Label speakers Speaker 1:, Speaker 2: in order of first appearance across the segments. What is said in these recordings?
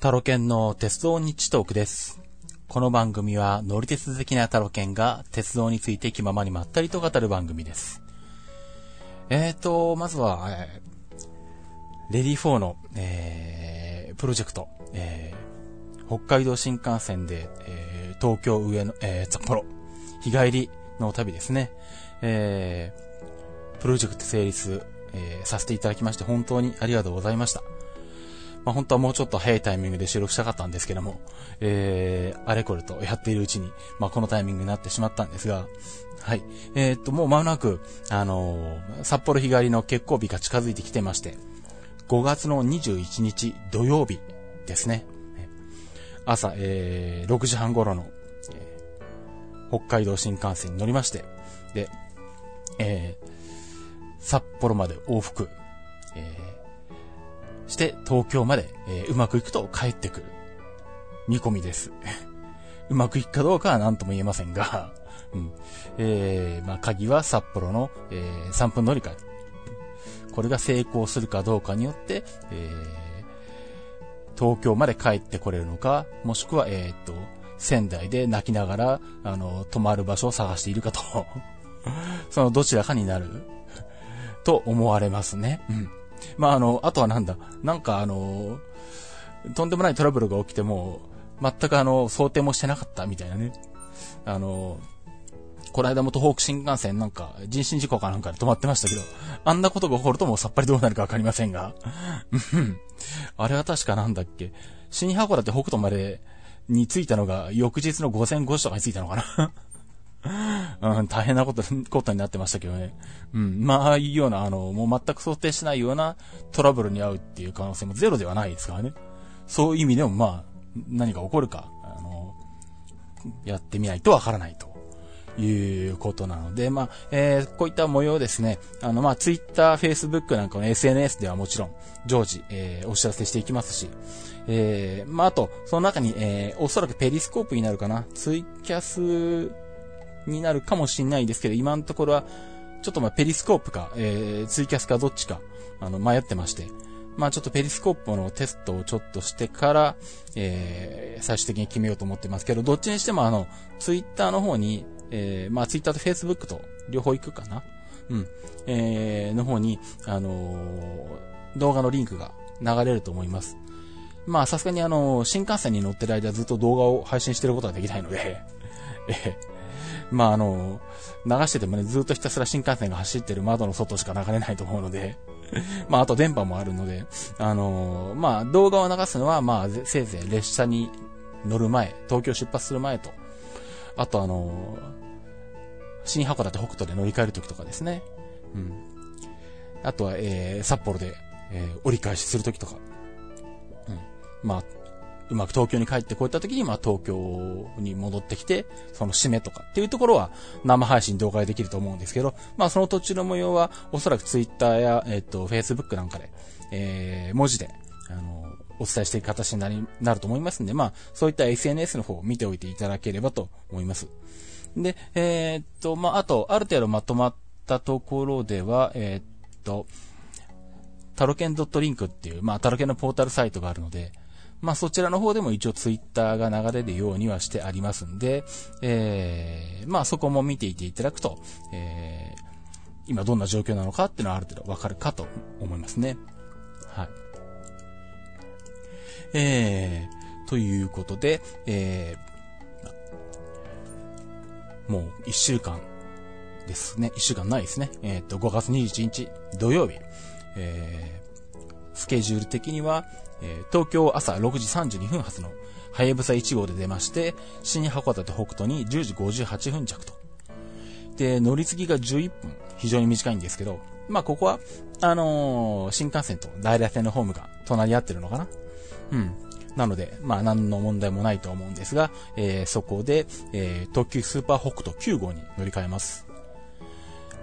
Speaker 1: タロケンの鉄道日トークです。この番組は乗り鉄好きなタロケンが鉄道について気ままにまったりと語る番組です。えーと、まずは、えーレディ4の、えープロジェクト、えー北海道新幹線で、えー東京上野、えー札幌、日帰りの旅ですね。えープロジェクト成立、えーさせていただきまして本当にありがとうございました。まあ、本当はもうちょっと早いタイミングで収録したかったんですけども、えー、あれこれとやっているうちに、まあ、このタイミングになってしまったんですが、はい。えー、っと、もう間もなく、あのー札幌日帰りの結構日が近づいてきてまして、5月の21日土曜日ですね。朝、えー、6時半頃の、えー北海道新幹線に乗りまして、で、えー、札幌まで往復、して東京まで、えーうまくいくと帰ってくる見込みです。うまくいくかどうかは何とも言えませんが、うん。えー、まあ、鍵は札幌の、えー3分乗り換え。これが成功するかどうかによって、えー東京まで帰ってこれるのか、もしくは、えーっと、仙台で泣きながら、あの、泊まる場所を探しているかと。そのどちらかになる。と思われますね。うん。まあ、あの、あとはなんだ、なんかあの、とんでもないトラブルが起きても、全くあの、想定もしてなかったみたいなね。あの、この間も東北新幹線なんか、人身事故かなんかで止まってましたけど、あんなことが起こるともうさっぱりどうなるかわかりませんが。あれは確かなんだっけ、新函館北斗までに着いたのが翌日の午前5時とかに着いたのかな。うん、大変なこと、ことになってましたけどね。うん、まあ、ああいうような、あの、もう全く想定しないようなトラブルに遭うっていう可能性もゼロではないですからね。そういう意味でも、まあ、何が起こるか、あの、やってみないとわからないと。いうことなので、まあ、えーこういった模様ですね、あの、まあ、ツイッター、フェイスブックなんかの SNS ではもちろん、常時、えーお知らせしていきますし、えーまあ、あと、その中に、えーおそらくペリスコープになるかな、ツイキャスになるかもしれないですけど、今のところは、ちょっとまあペリスコープか、えーツイキャスかどっちか、あの、迷ってまして、まあちょっとペリスコープのテストをちょっとしてから、えー最終的に決めようと思ってますけど、どっちにしてもあの、ツイッターの方に、えーまあツイッターとフェイスブックと両方行くかな？うん。えーの方に、あのー動画のリンクが流れると思います。まあさすがにあのー新幹線に乗ってる間ずっと動画を配信してることはできないので、えーまああの流しててもね、ずっとひたすら新幹線が走ってる窓の外しか流れないと思うので、まああと電波もあるので、あのまあ動画を流すのは、まあせいぜい列車に乗る前、東京出発する前と、あとあの新函館北斗で乗り換えるときとかですね。うん。あとは、えー、札幌で、えー折り返しするときとか。うん。まあ、うまく東京に帰ってこういったときに、まあ、東京に戻ってきて、その締めとかっていうところは生配信動画でできると思うんですけど、まあ、その途中の模様は、おそらくツイッターや、えっ、と、フェイスブックなんかで、えー、文字で、あの、お伝えしていく形になり、なると思いますんで、まあ、そういった SNS の方を見ておいていただければと思います。で、えーっと、まあ、あと、ある程度まとまったところでは、えーっと、タロケン .link っていう、まあ、タロケンのポータルサイトがあるので、まあ、そちらの方でも一応ツイッターが流れるようにはしてありますんで、えー、まあ、そこも見ていていただくと、えー、今どんな状況なのかっていうのはある程度わかるかと思いますね。はい。えー、ということで、えー、もう一週間ですね。一週間ないですね。えっ、と、5月21日土曜日、えー、スケジュール的には、えー東京朝6時32分発のはやぶさ1号で出まして、新函館北斗に10時58分着と。で、乗り継ぎが11分。非常に短いんですけど、まあ、ここは、あのー新幹線と大々線のホームが隣り合ってるのかなうん。なので、まあ、何の問題もないと思うんですが、えーそこで、えー特急スーパー北斗9号に乗り換えます。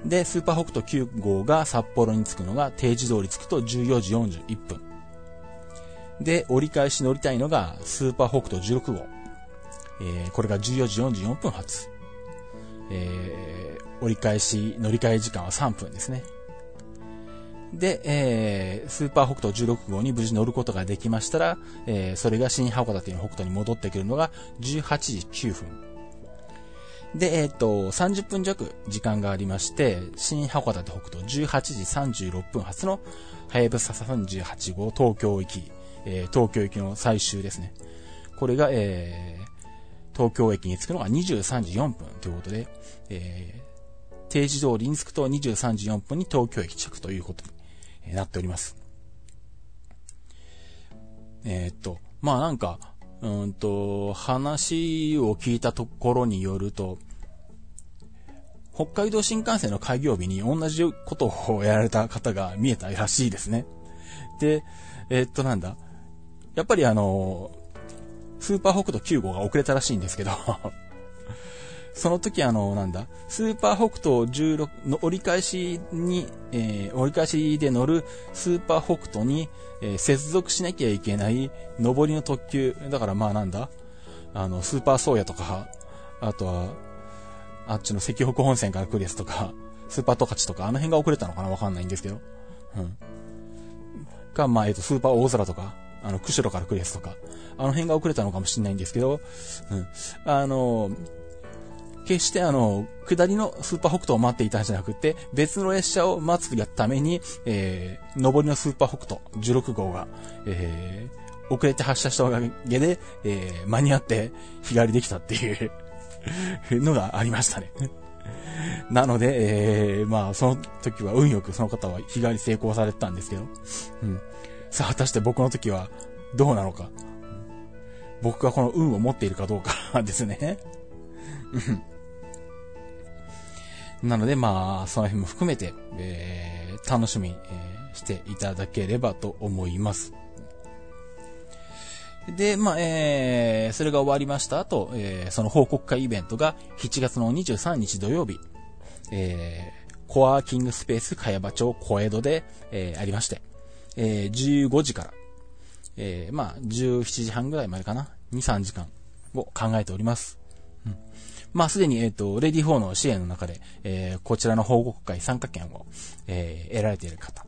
Speaker 1: で、スーパー北斗9号が札幌に着くのが定時通り着くと14時41分。で、折り返し乗りたいのがスーパー北斗16号。えーこれが14時44分発。えー折り返し、乗り換え時間は3分ですね。で、えー、スーパー北斗16号に無事乗ることができましたら、えー、それが新函館の北斗に戻ってくるのが18時9分。で、えっ、ー、と、30分弱時間がありまして、新函館北斗18時36分発の、はやぶさ38号東京行き、えー、東京行きの最終ですね。これが、えー、東京駅に着くのが23時4分ということで、えー、定時通りに着くと23時4分に東京駅着ということになっております。えー、っと、まあなんか、うんと、話を聞いたところによると、北海道新幹線の開業日に同じことをやられた方が見えたらしいですね。で、えー、っとなんだ。やっぱりあの、スーパー北斗9号が遅れたらしいんですけどその時あの、なんだ、スーパー北斗16の折り返しに、えー、折り返しで乗るスーパー北斗に、えー、接続しなきゃいけない上りの特急。だからまあなんだ、あの、スーパーソーヤとか、あとは、あっちの石北本線から来るやつとか、スーパートカチとか、あの辺が遅れたのかな？わかんないんですけど。うん。か、まあ、えっ、と、スーパー大空とか、あの、釧路から来るやつとか、あの辺が遅れたのかもしれないんですけど、うん。あの、決してあの、下りのスーパー北斗を待っていたんじゃなくて、別の列車を待つために、えー、上りのスーパー北斗16号が、えー、遅れて発車したおかげで、えー、間に合って日帰りできたっていうのがありましたね なので、えー、まあ、その時は運よくその方は日帰り成功されてたんですけど、うん。さあ、果たして僕の時はどうなのか。僕がこの運を持っているかどうかですね。なので、まあ、その辺も含めて、えー、楽しみ、えー、していただければと思います。で、まあ、えー、それが終わりました後、えー、その報告会イベントが7月の23日土曜日、えー、コワーキングスペース茅場町小江戸で、えー、ありまして、えー、15時から、えー、まあ、17時半ぐらいまでかな、2、3時間を考えております。まあ、すでに、えっ、ー、と、レディ4の支援の中で、えー、こちらの報告会参加権を、えー、得られている方、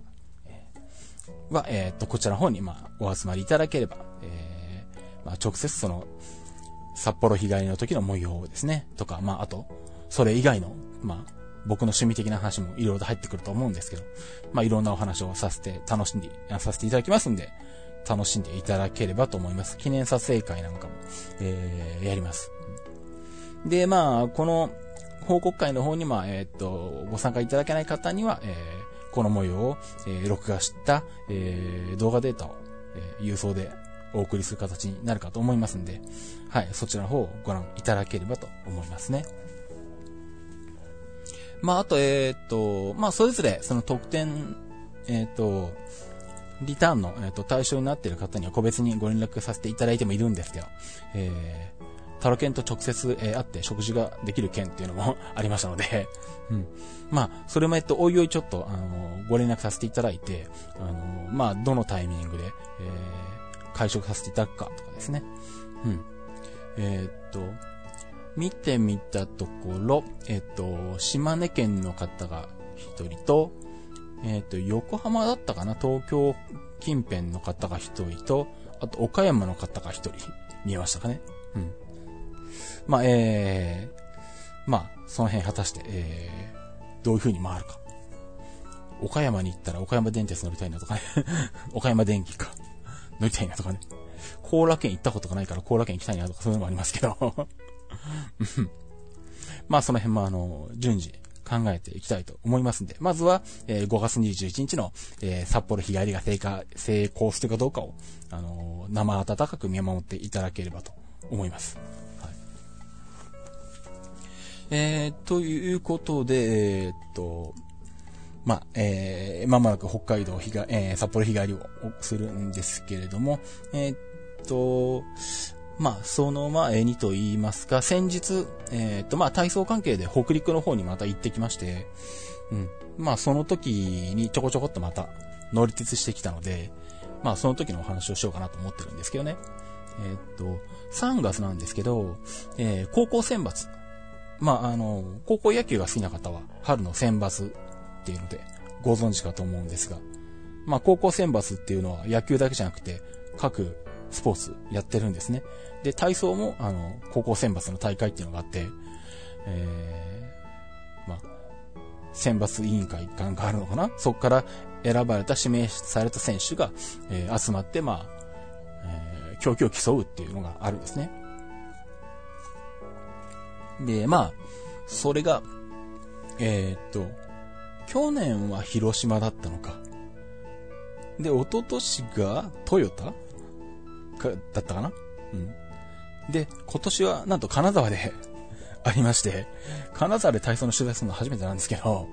Speaker 1: は、えっ、ー、と、こちらの方に、まあ、お集まりいただければ、えーまあ、直接その、札幌日帰りの時の模様ですね。とか、まあ、あと、それ以外の、まあ、僕の趣味的な話もいろいろと入ってくると思うんですけど、まあ、いろんなお話をさせて、楽しんで、させていただきますんで、楽しんでいただければと思います。記念撮影会なんかも、えー、やります。で、まあ、この報告会の方に、まあ、えっ、と、ご参加いただけない方には、えー、この模様を、えー、録画した、えー、動画データを、えー、郵送でお送りする形になるかと思いますんで、はい、そちらの方をご覧いただければと思いますね。まあ、あと、えっ、と、まあ、それぞれ、その特典、えっ、と、リターンの、えーと、対象になっている方には個別にご連絡させていただいてもいるんですけど、えー、タロケンと直接、えー、会って食事ができる件っていうのもありましたので、うん。まあ、それもえっと、おいおいちょっと、あのご連絡させていただいて、あのまあ、どのタイミングで、えー、会食させていただくかとかですね。うん。えー、っと、見てみたところ、え、っと、島根県の方が一人と、えっと、横浜だったかな？東京近辺の方が一人と、あと岡山の方が一人見えましたかね。うん。まあ、えー、まあ、その辺果たして、えー、どういう風に回るか。岡山に行ったら岡山電鉄乗りたいなとかね 岡山電気か。乗りたいなとかね。後楽園行ったことがないから後楽園行きたいなとかそういうのもありますけど まあその辺もあの、順次考えていきたいと思いますんで、まずは、えー、5月21日の、えー、札幌日帰りが成果、成功するかどうかを、あのー、生温かく見守っていただければと思います。えー、ということで、えー、っと、まあ、えー、まもなく北海道日が、えー、札幌日帰りをするんですけれども、えー、っと、まあ、その前にと言いますか、先日、えー、っと、まあ、体操関係で北陸の方にまた行ってきまして、うん。まあ、その時にちょこちょこっとまた乗り鉄してきたので、まあ、その時のお話をしようかなと思ってるんですけどね。えー、っと、3月なんですけど、えー、高校選抜。まあ、あの、高校野球が好きな方は、春の選抜っていうので、ご存知かと思うんですが、まあ、高校選抜っていうのは野球だけじゃなくて、各スポーツやってるんですね。で、体操も、あの、高校選抜の大会っていうのがあって、えー、まあ、選抜委員会があるのかな？そこから選ばれた、指名された選手が、えー、集まって、まあ、えー、競技を競うっていうのがあるんですね。で、まあ、それが、えー、っと、去年は広島だったのか。で、一昨年がトヨタ？か、だったかな？うん。で、今年はなんと金沢で ありまして、金沢で体操の取材するの初めてなんですけど、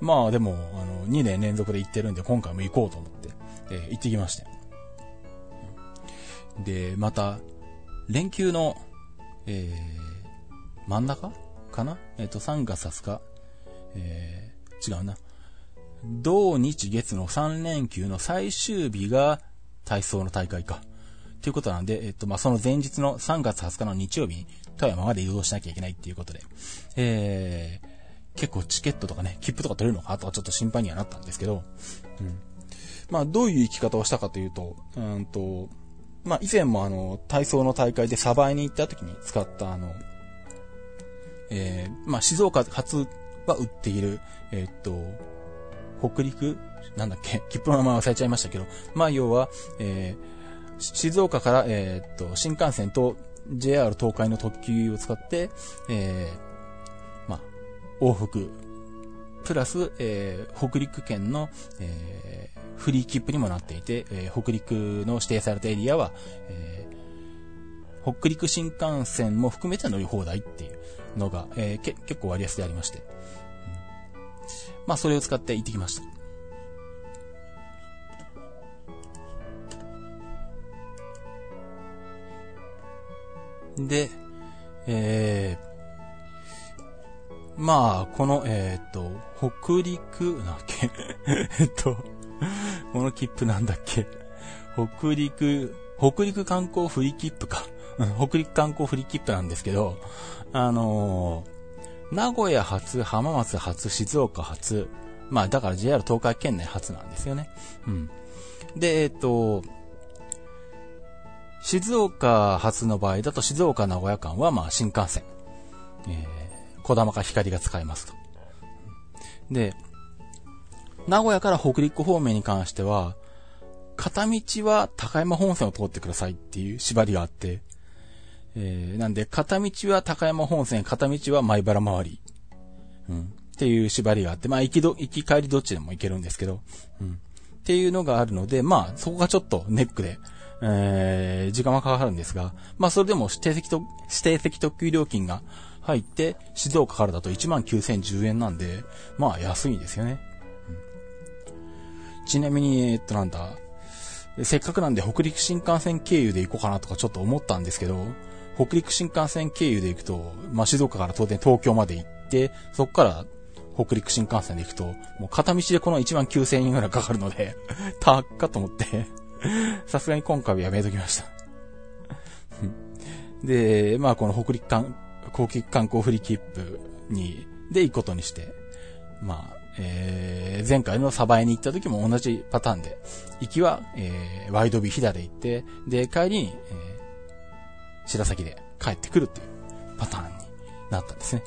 Speaker 1: まあでも、あの、2年連続で行ってるんで、今回も行こうと思って、えー、行ってきまして。で、また、連休の、えー、真ん中？かな？えっ、ー、と、3月20日、えー、違うな。土日月の3連休の最終日が体操の大会か。ということなんで、えっと、まあ、その前日の3月20日の日曜日に富山まで移動しなきゃいけないっていうことで、えー、結構チケットとかね、切符とか取れるのかとかちょっと心配にはなったんですけど、うん。まあ、どういう生き方をしたかというと、うんと、まあ、以前もあの、体操の大会でサバイに行った時に使ったあの、えー、まあ、静岡初は売っている、えー、っと、北陸なんだっけ 切符の名前忘れちゃいましたけど、まあ、要は、えー、静岡から、えー、っと、新幹線と JR 東海の特急を使って、えー、まあ、往復、プラス、えー、北陸圏の、えー、フリー切符にもなっていて、えー、北陸の指定されたエリアは、えー、北陸新幹線も含めて乗り放題っていう。のが、えー、け結構割安でありまして、まあ、それを使って行ってきました。で、えー、まあ、この、えっ、と、北陸、なっけえっと、この切符なんだっけ北陸、北陸観光フリー切符か。北陸観光フリー切符なんですけど、あのー、名古屋発、浜松発、静岡発、まあだから JR 東海県内発なんですよね。うん。で、えっ、と、静岡発の場合だと静岡名古屋間はまあ新幹線。えー、小玉か光が使えますと。で、名古屋から北陸方面に関しては、片道は高山本線を通ってくださいっていう縛りがあって、えー、なんで、片道は高山本線、片道は前原回り。うん。っていう縛りがあって、まあ、行きど、行き帰りどっちでも行けるんですけど、うん。っていうのがあるので、まあ、そこがちょっとネックで、えー、時間はかかるんですが、まあそれでも指定席と、指定席特急料金が入って、静岡からだと19,010円なんで、まあ安いんですよね。うん、ちなみに、えっとなんだ、せっかくなんで北陸新幹線経由で行こうかなとかちょっと思ったんですけど、北陸新幹線経由で行くと、まあ静岡から当然東京まで行って、そこから北陸新幹線で行くと、もう片道でこの1万9000円ぐらいかかるので、高っかと思って。さすがに今回はやめときました。で、まあこの北陸観、高級観光フリー切符に、で行くことにして、まあ、えー、前回のサバエに行った時も同じパターンで、行きは、えー、ワイドビヒダで行って、で、帰りに、えー、白崎で帰ってくるっていうパターンになったんですね。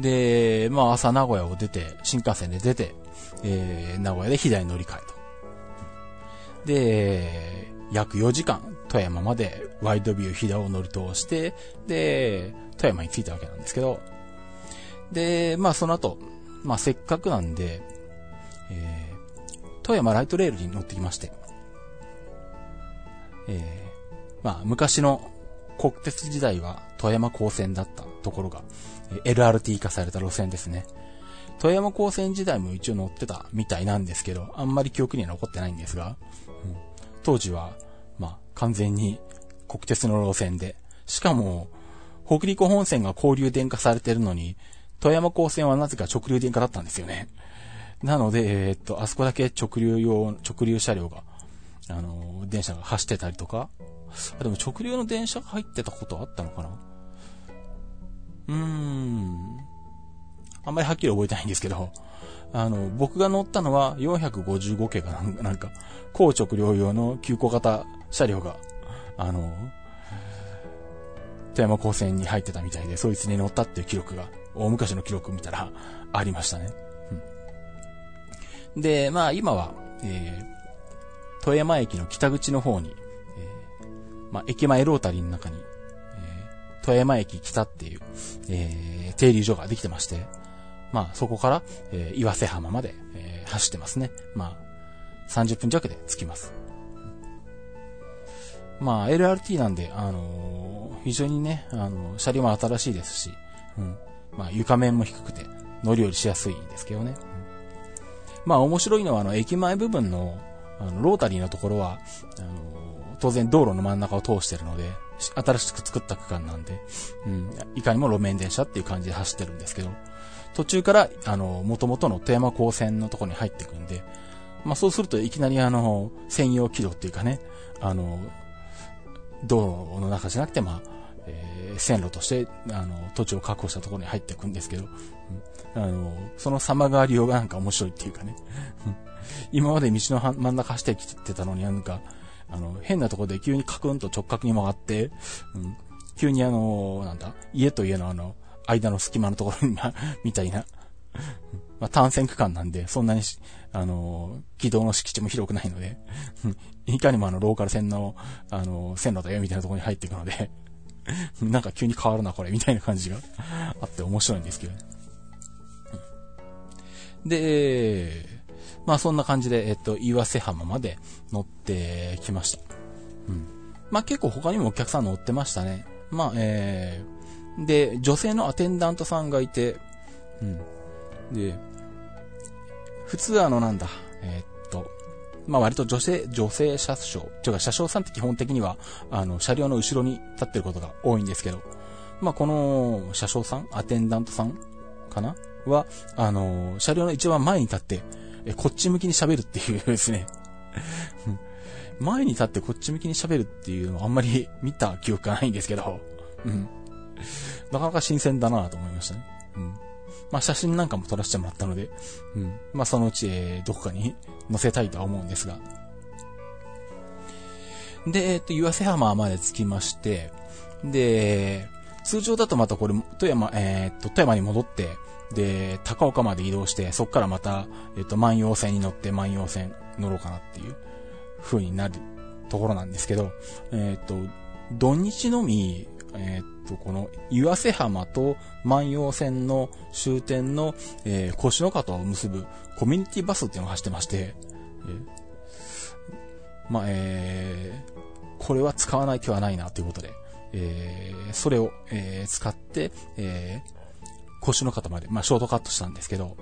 Speaker 1: で、まあ朝名古屋を出て、新幹線で出て、えー、名古屋で飛騨に乗り換えと。で、約4時間、富山までワイドビュー飛騨を乗り通して、で、富山に着いたわけなんですけど、で、まあその後、まあせっかくなんで、えー、富山ライトレールに乗ってきまして、えー、まあ昔の国鉄時代は富山高専だったところが、LRT 化された路線ですね。富山高専時代も一応乗ってたみたいなんですけど、あんまり記憶には残ってないんですが、うん、当時は、まあ、完全に国鉄の路線で、しかも、北陸本線が交流電化されてるのに、富山高専はなぜか直流電化だったんですよね。なので、えー、っと、あそこだけ直流用、直流車両が、あの、電車が走ってたりとか、あでも直流の電車が入ってたことあったのかな？うーん。あんまりはっきり覚えてないんですけど、あの、僕が乗ったのは455系かな、なんか、高直両用の急行型車両が、あの、富山高専に入ってたみたいで、そいつに乗ったっていう記録が、大昔の記録見たらありましたね。うん、で、まあ今は、えー、富山駅の北口の方に、えー、まあ駅前ロータリーの中に、えー、富山駅北っていう、えー、停留所ができてまして、まあそこから、えー、岩瀬浜まで、えー、走ってますね。まあ、30分弱で着きます。まあ LRT なんで、あのー、非常にね、あのー、車両も新しいですし、うん。まあ床面も低くて乗り降りしやすいんですけどね。うん、まあ面白いのはあの駅前部分のあのロータリーのところは、あの、当然道路の真ん中を通してるので、新しく作った区間なんで、うん、いかにも路面電車っていう感じで走ってるんですけど、途中から、あの、元々の富山高専のところに入っていくんで、まあそうするといきなりあの、専用軌道っていうかね、あの、道路の中じゃなくて、まあ、えー、線路として、あの、土地を確保したところに入っていくんですけど、うん、あの、その様変わりようがなんか面白いっていうかね、今まで道の真ん中走ってきてたのになんか、あの、変なとこで急にカクンと直角に曲がって、うん、急にあの、なんだ、家と家のあの、間の隙間のところに、みたいな。まあ、単線区間なんで、そんなにあの軌道の敷地も広くないので、いかにもあの、ローカル線の、あの線路だよ、みたいなところに入っていくので、なんか急に変わるな、これ、みたいな感じがあって面白いんですけどね。で、まあそんな感じで、えっと、岩瀬浜まで乗ってきました。うん。まあ結構他にもお客さん乗ってましたね。まあ、えー、で、女性のアテンダントさんがいて、うん。で、普通あのなんだ、えー、っと、まあ割と女性、女性車掌、というか車掌さんって基本的には、あの、車両の後ろに立ってることが多いんですけど、まあこの車掌さん、アテンダントさんかな？は、あの、車両の一番前に立って、え、こっち向きに喋るっていうですね。前に立ってこっち向きに喋るっていうのはあんまり見た記憶がないんですけど、うん。なかなか新鮮だなと思いましたね。うん。まあ写真なんかも撮らせてもらったので、うん。まあそのうち、え、どこかに載せたいとは思うんですが。で、えっ、と、岩瀬浜まで着きまして、で、通常だとまたこれ、富山、えー、っと、富山に戻って、で、高岡まで移動して、そこからまた、えっと、万葉線に乗って万葉線乗ろうかなっていう風になるところなんですけど、えっと、土日のみ、えー、と、この岩瀬浜と万葉線の終点の、えー、腰の方を結ぶコミュニティバスっていうのが走ってまして、えー、まあ、えー、これは使わない手はないなということで、えー、それを、えー、使って、えー、腰の方まで、まあ、ショートカットしたんですけど、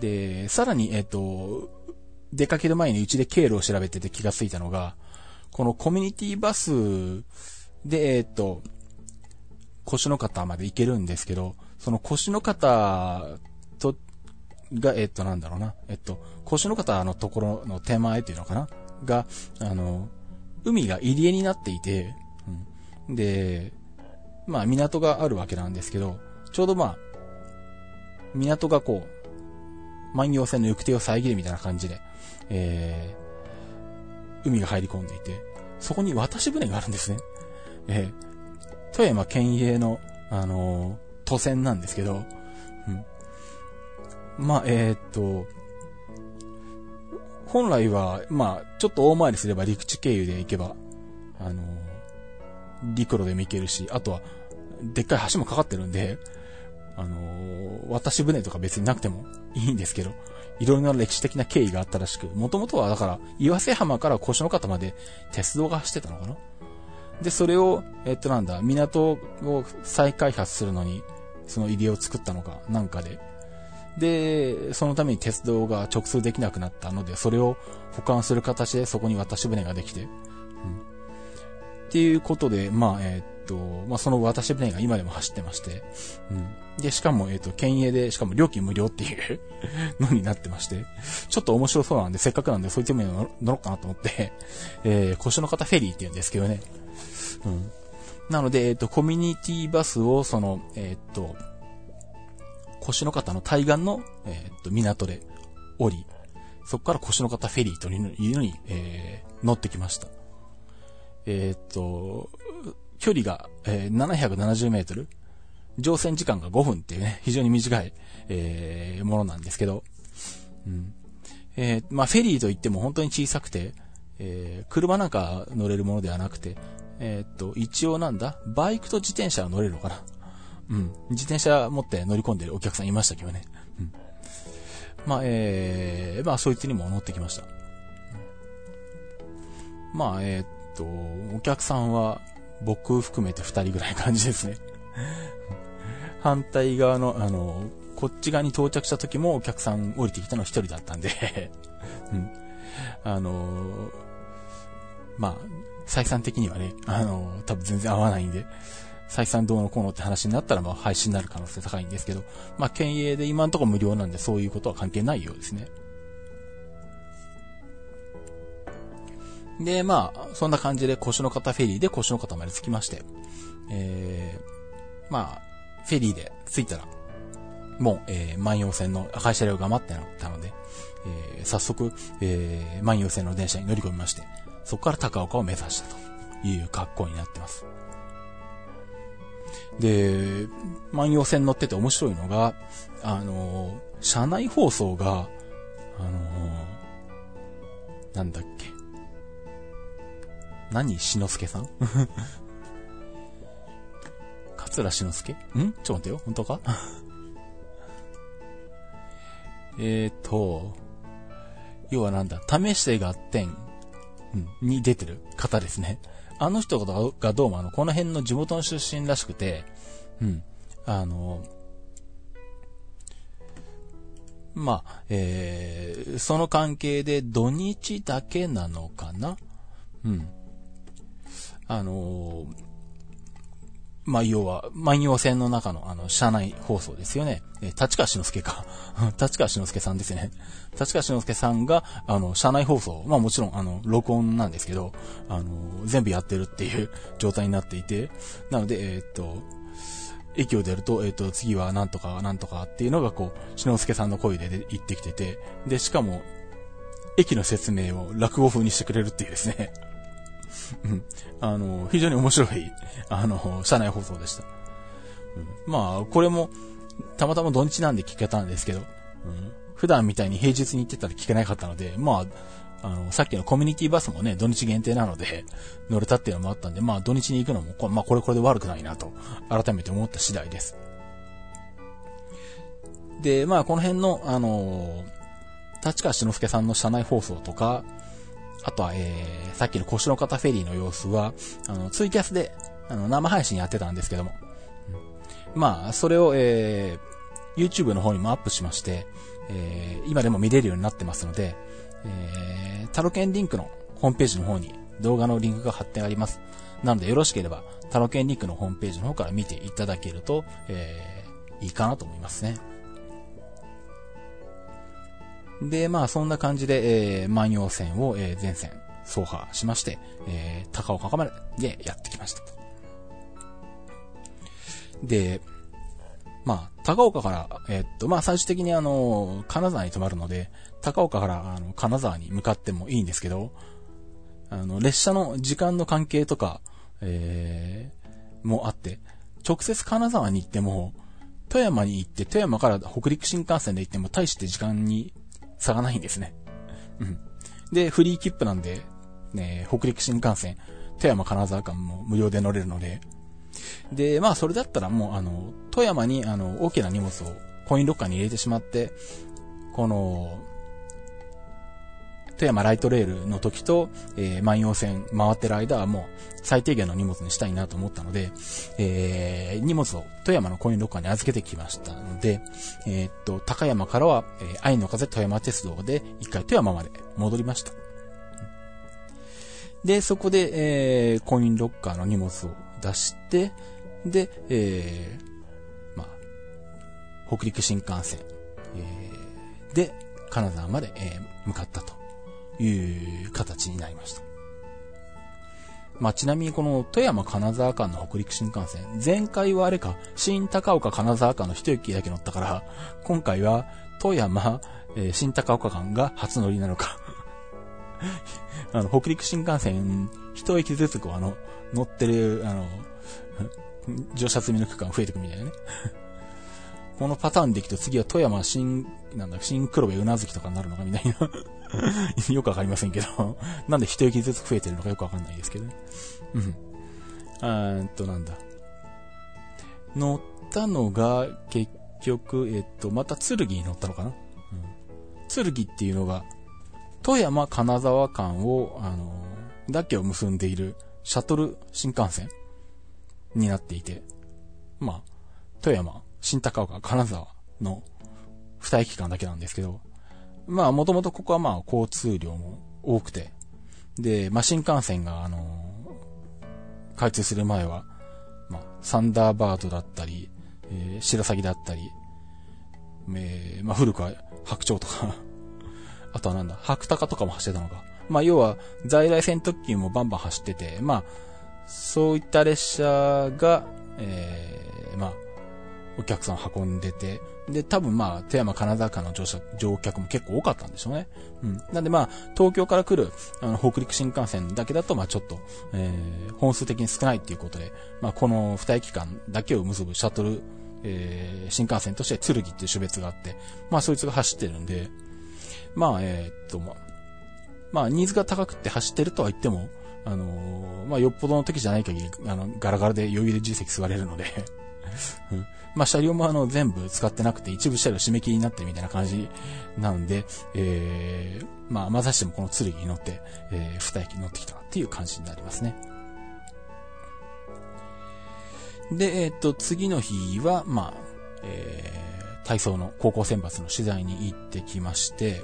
Speaker 1: で、さらに、えっ、と、出かける前にうちで経路を調べてて気がついたのが、このコミュニティバスで、えっ、と、腰の方まで行けるんですけど、その腰の方と、が、えっと、なんだろうな。えっと、腰の方のところの手前っていうのかな？が、あの、海が入り江になっていて、うん、で、まあ、港があるわけなんですけど、ちょうどまあ、港がこう、万葉線の行く手を遮るみたいな感じで、えー、海が入り込んでいて、そこに渡し船があるんですね。えー、富山県営の、あのー、都線なんですけど、うん。まあ、えー、っと、本来は、まあ、ちょっと大回りすれば陸地経由で行けば、あのー、陸路でも行けるし、あとは、でっかい橋もかかってるんで、あのー、渡し船とか別になくてもいいんですけど、いろいろな歴史的な経緯があったらしく、もともとはだから、岩瀬浜から腰の方まで鉄道が走ってたのかな？で、それを、えっとなんだ、港を再開発するのに、その入りを作ったのか、なんかで。で、そのために鉄道が直通できなくなったので、それを保管する形でそこに渡し船ができて、うん。っていうことで、まあ、えっと、まあ、その渡し船が今でも走ってまして、うん。で、しかも、えっと、県営で、しかも料金無料っていう のになってまして、ちょっと面白そうなんで、せっかくなんで、そういったものに乗ろうかなと思って、えー、腰の方フェリーって言うんですけどね、うん。なので、えっ、と、コミュニティバスを、その、えっ、と、腰の方の対岸の、え、っと、港で降り、そこから腰の方フェリーというのに、えー、乗ってきました。えー、と、距離が、えー、770メートル。乗船時間が5分っていうね、非常に短い、えー、ものなんですけど、うん。えー、まあ、フェリーといっても本当に小さくて、えー、車なんか乗れるものではなくて、えー、っと、一応なんだバイクと自転車は乗れるのかなうん。自転車持って乗り込んでるお客さんいましたけどね。うん。まあ、えー、まあ、そいつにも乗ってきました。まあ、えー、っと、お客さんは、僕含めて二人ぐらい感じですね。反対側の、あの、こっち側に到着した時もお客さん降りてきたの一人だったんで うん。あのまあ、採算的にはね、あの多分全然合わないんで、採算どうのこうのって話になったら、まあ、廃止になる可能性高いんですけど、まあ、県営で今んとこ無料なんで、そういうことは関係ないようですね。で、まあ、そんな感じで腰の方フェリーで腰の方まで着きまして、えー、まあ、フェリーで着いたら、もう、えー、万葉線の赤い車両が待ってたので、えー、早速、えー、万葉線の電車に乗り込みまして、そこから高岡を目指したという格好になってます。で、万葉線乗ってて面白いのが、あの、車内放送が、あの、なんだっけ。何しのすけさん？桂しのすけ？ん？ちょっと待ってよ。本当か？えっと、要はなんだ、試して合点、うん、に出てる。方ですね。あの人がどうもあの、この辺の地元の出身らしくて、うん、あの、まあ、えー、その関係で土日だけなのかな？うん。あのー、まあ、要は、万葉線の中の、あの、車内放送ですよね。え、立川志の輔か。立川志の輔さんですね。立川志の輔さんが、あの、車内放送、まあもちろん、あの、録音なんですけど、あの、全部やってるっていう 状態になっていて、なので、えー、っと、駅を出ると、えっ、と、次はなんとかなんとかっていうのがこう、篠介さんの声で言ってきてて、で、しかも、駅の説明を落語風にしてくれるっていうですね。あの、非常に面白い、あの、車内放送でした。うん、まあ、これも、たまたま土日なんで聞けたんですけど、うん、普段みたいに平日に行ってたら聞けなかったので、まあ、あの、さっきのコミュニティバスもね、土日限定なので、乗れたっていうのもあったんで、まあ土日に行くのも、まあこれこれで悪くないなと、改めて思った次第です。で、まあこの辺の、あの立川志の輔さんの車内放送とか、あとは、えー、さっきの腰の方フェリーの様子は、あの、ツイキャスで、あの、生配信やってたんですけども。うん、まあ、それを、えー、YouTube の方にもアップしまして、えー、今でも見れるようになってますので、えー、タロケンリンクのホームページの方に動画のリンクが貼ってあります。なのでよろしければ、タロケンリンクのホームページの方から見ていただけると、えー、いいかなと思いますね。で、まあそんな感じで、えー、万葉線を、えー、全線走破しまして、えー、高岡までやってきましたと。で、まあ、高岡から、えー、っと、まあ最終的にあの、金沢に泊まるので、高岡からあの、金沢に向かってもいいんですけど、あの、列車の時間の関係とか、えー、もあって、直接金沢に行っても、富山に行って、富山から北陸新幹線で行っても大して時間に差がないんですね。うん。で、フリー切符なんで、ね、北陸新幹線、富山金沢間も無料で乗れるので、で、まあそれだったらもうあの、富山にあの、大きな荷物をコインロッカーに入れてしまって、この、富山ライトレールの時と、えー、万葉線回ってる間はもう最低限の荷物にしたいなと思ったので、えー、荷物を富山のコインロッカーに預けてきましたので、えー、っと、高山からは、えー、愛の風富山鉄道で一回富山まで戻りました。で、そこで、えー、コインロッカーの荷物を出して、で、えー、まあ、北陸新幹線、えー、で、金沢まで、えー、向かったという形になりました。まあ、ちなみにこの富山金沢間の北陸新幹線、前回はあれか、新高岡金沢間の一駅だけ乗ったから、今回は富山、えー、新高岡間が初乗りなのか。あの、北陸新幹線、一駅ずつこう、あの、乗ってる、あの、乗車済みの区間増えてくみたいなね。このパターンでいくと次は富山新、なんだ、新黒部うなずきとかになるのかみたいな。よくわかりませんけど なんで一駅ずつ増えてるのかよくわかんないですけどね。うん。あっと、なんだ。乗ったのが、結局、えっと、また剣に乗ったのかな、うん、剣っていうのが、富山金沢間を、あの、だけを結んでいるシャトル新幹線になっていて、まあ、富山、新高岡、金沢の二駅間だけなんですけど、まあ、もともとここはまあ、交通量も多くて、で、まあ、新幹線が、あの、開通する前は、まあ、サンダーバードだったり、えー、白鷺だったり、えー、まあ、古くは白鳥とか あとはなんだ、白鷹とかも走ってたのか。まあ、要は、在来線特急もバンバン走ってて、まあ、そういった列車が、えー、まあ、お客さん運んでて、で、多分まあ、富山金沢間の乗車、乗客も結構多かったんでしょうね。うん。なんでまあ、東京から来る、あの、北陸新幹線だけだと、まあちょっと、えー、本数的に少ないっていうことで、まあこの二駅間だけを結ぶシャトル、えー、新幹線として剣っていう種別があって、まあそいつが走ってるんで、まあ、えー、っと、まあ、まあ、ニーズが高くて走ってるとは言っても、あのー、まあ、よっぽどの時じゃない限り、あの、ガラガラで余裕で重積座れるので まあ、車両もあの、全部使ってなくて、一部車両締め切りになってるみたいな感じなんで、えー、まあ、まさしてもこの剣に乗って、えー、二駅乗ってきたっていう感じになりますね。で、えっ、と、次の日は、まあ、えー、体操の高校選抜の取材に行ってきまして、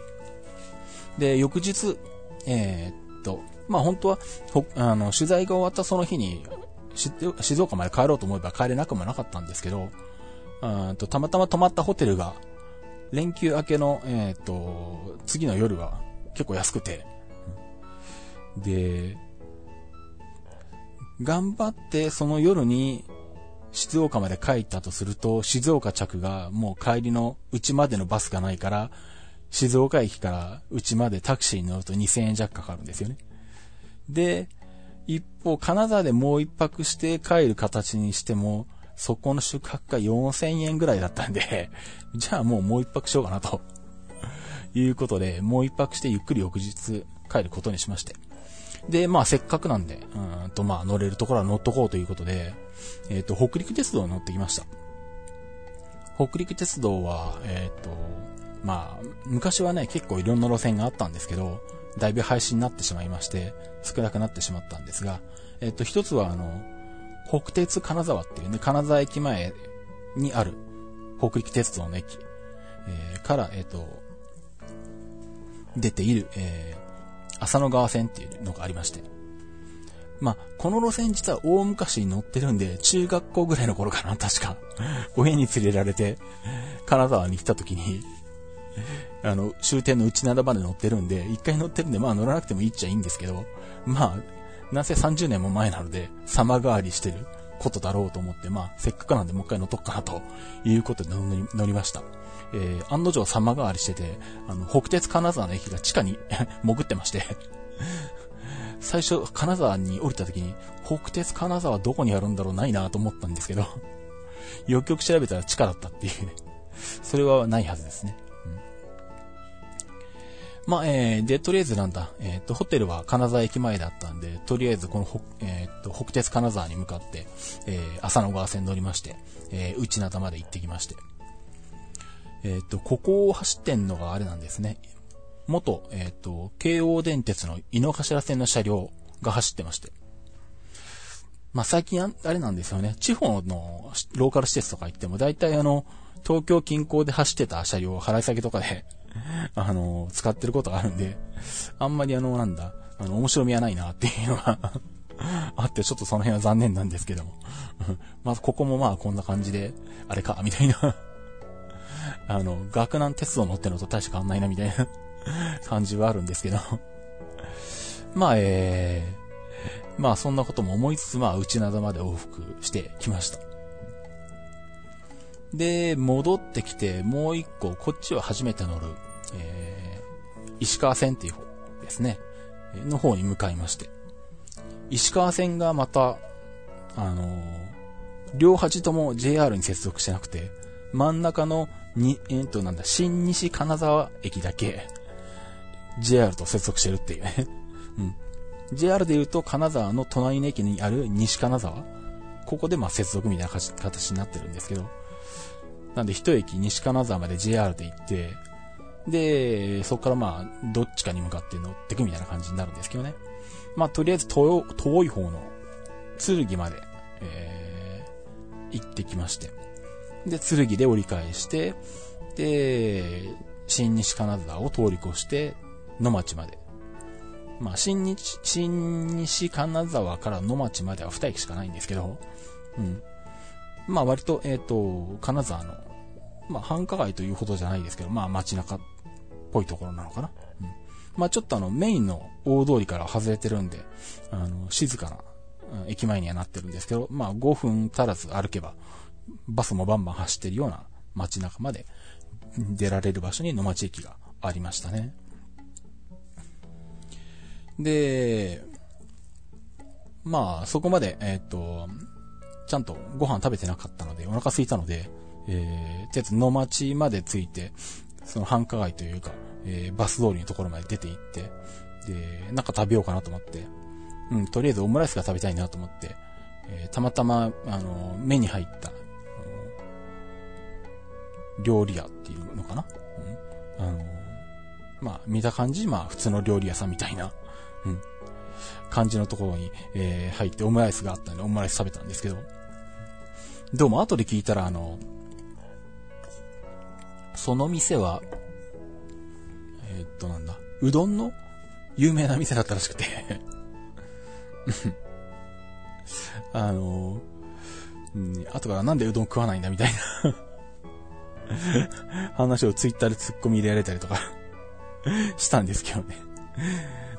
Speaker 1: で、翌日、えー、っと、まあ本当は、あの、取材が終わったその日に、静岡まで帰ろうと思えば帰れなくもなかったんですけど、とたまたま泊まったホテルが、連休明けの、えー、っと、次の夜は結構安くて、で、頑張ってその夜に静岡まで帰ったとすると、静岡着がもう帰りのうちまでのバスがないから、静岡駅からうちまでタクシーに乗ると2000円弱かかるんですよね。で、一方、金沢でもう一泊して帰る形にしても、そこの宿泊が4000円ぐらいだったんで、じゃあもうもう一泊しようかなと。いうことで、もう一泊してゆっくり翌日帰ることにしまして。で、まあせっかくなんで、うんとまあ乗れるところは乗っとこうということで、えっ、ー、と、北陸鉄道に乗ってきました。北陸鉄道は、えっ、ー、と、まあ、昔はね、結構いろんな路線があったんですけど、だいぶ廃止になってしまいまして、少なくなってしまったんですが、えっと、一つはあの、北鉄金沢っていうね、金沢駅前にある北陸鉄道の駅、えー、から、えっと、出ている、えー、浅野川線っていうのがありまして、まあ、この路線実は大昔に乗ってるんで、中学校ぐらいの頃かな、確か。親に連れられて、金沢に来た時に、あの、終点の内灘まで乗ってるんで、一回乗ってるんで、まあ乗らなくてもいいっちゃいいんですけど、まあ、なんせ30年も前なので、様変わりしてることだろうと思って、まあ、せっかくなんでもう一回乗っとくかなということで乗りました。えー、案の定様変わりしてて、あの、北鉄金沢の駅が地下に 潜ってまして 最初、金沢に降りた時に、北鉄金沢どこにあるんだろうないなと思ったんですけどよくよく調べたら地下だったっていうね。それはないはずですね。まあ、えー、で、とりあえずなんだ、えっ、ー、と、ホテルは金沢駅前だったんで、とりあえずこの、えっ、ー、と、北鉄金沢に向かって、えー、浅野川線乗りまして、えー、内灘まで行ってきまして。えっ、と、ここを走ってんのがあれなんですね。元、えっ、と、京王電鉄の井の頭線の車両が走ってまして。まあ、最近あれなんですよね。地方のローカル施設とか行っても、大体あの、東京近郊で走ってた車両を払い下げとかで あの、使ってることがあるんで、あんまりあの、なんだ、あの、面白みはないなっていうのが あって、ちょっとその辺は残念なんですけども。まあ、ここもまあこんな感じで、あれか、みたいな。あの、学南鉄道乗ってるのと大して変わんないな、みたいな。感じはあるんですけど。まあ、えーまあそんなことも思いつつ、まあ内灘まで往復してきました。で、戻ってきて、もう一個、こっちは初めて乗る、えー、石川線っていう方ですね、の方に向かいまして。石川線がまた、あのー、両端とも JR に接続してなくて、真ん中のに、えー、っと、なんだ、新西金沢駅だけ、JR と接続してるっていうね。うん。JR で言うと、金沢の隣の駅にある西金沢。ここでまあ接続みたいな形になってるんですけど。なんで一駅西金沢まで JR で行って、で、そこからまあ、どっちかに向かって乗ってくみたいな感じになるんですけどね。まあ、とりあえず遠遠い方の、剣まで、えー、行ってきまして。で、剣で折り返して、で、新西金沢を通り越して、野町まで。まあ、新日、新西金沢から野町までは2駅しかないんですけど、うん。まあ、割と、えっ、ー、と、金沢の、まあ、繁華街というほどじゃないですけど、まあ、街中っぽいところなのかな。うん。まあ、ちょっとあの、メインの大通りから外れてるんで、あの、静かな、駅前にはなってるんですけど、まあ、5分足らず歩けば、バスもバンバン走ってるような街中まで出られる場所に野町駅がありましたね。で、まあ、そこまで、えっ、ー、と、ちゃんとご飯食べてなかったので、お腹空いたので、えー、とりあえず野町まで着いて、その繁華街というか、えー、バス通りのところまで出て行って、で、なんか食べようかなと思って、うん、とりあえずオムライスが食べたいなと思って、えー、たまたま、あの、目に入った、料理屋っていうのかな？うん。あの、まあ、見た感じ、まあ、普通の料理屋さんみたいな、うん、感じのところに、えー、入ってオムライスがあったんで、オムライス食べたんですけど、どうも後で聞いたら、あの、その店は、えー、っとなんだ、うどんの有名な店だったらしくて。あの、うん、後からなんでうどん食わないんだみたいな。話をツイッターで突っ込み入れられたりとか。したんですけどね。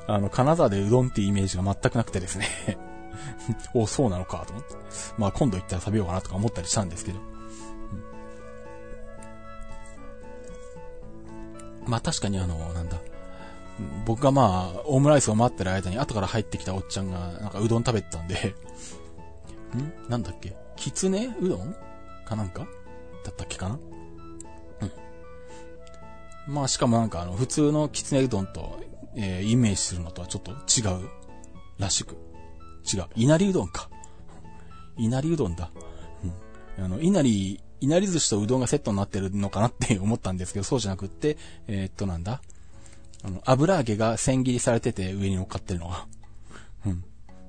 Speaker 1: あの、金沢でうどんっていうイメージが全くなくてですね。お、そうなのかと思って。まあ今度行ったら食べようかなとか思ったりしたんですけど。まあ確かにあの、なんだ。僕がまあ、オムライスを待ってる間に後から入ってきたおっちゃんが、なんかうどん食べてたんで ん？なんだっけ？きつねうどん？かなんか？だったっけかな？うん。まあしかもなんかあの、普通のきつねうどんと、えー、イメージするのとはちょっと違うらしく。違う。稲荷うどんか。稲荷うどんだ。うん。あの、稲荷いなり寿司とうどんがセットになってるのかなって 思ったんですけど、そうじゃなくって、えー、っとなんだあの、油揚げが千切りされてて上に乗っかってるのは。うん。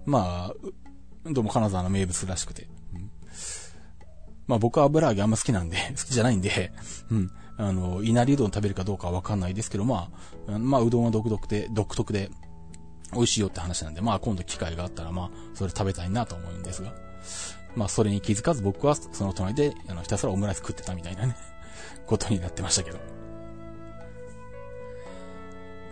Speaker 1: まあ、どうも金沢の名物らしくて。うん、まあ僕は油揚げあんま好きなんで、好きじゃないんで、うん。あの、稲荷うどん食べるかどうかはわかんないですけど、まあ、まあうどんは独特で、独特で、美味しいよって話なんで、まあ今度機会があったら、まあ、それ食べたいなと思うんですが。まあ、それに気づかず僕はその隣で、あの、ひたすらオムライス食ってたみたいなね、ことになってましたけど。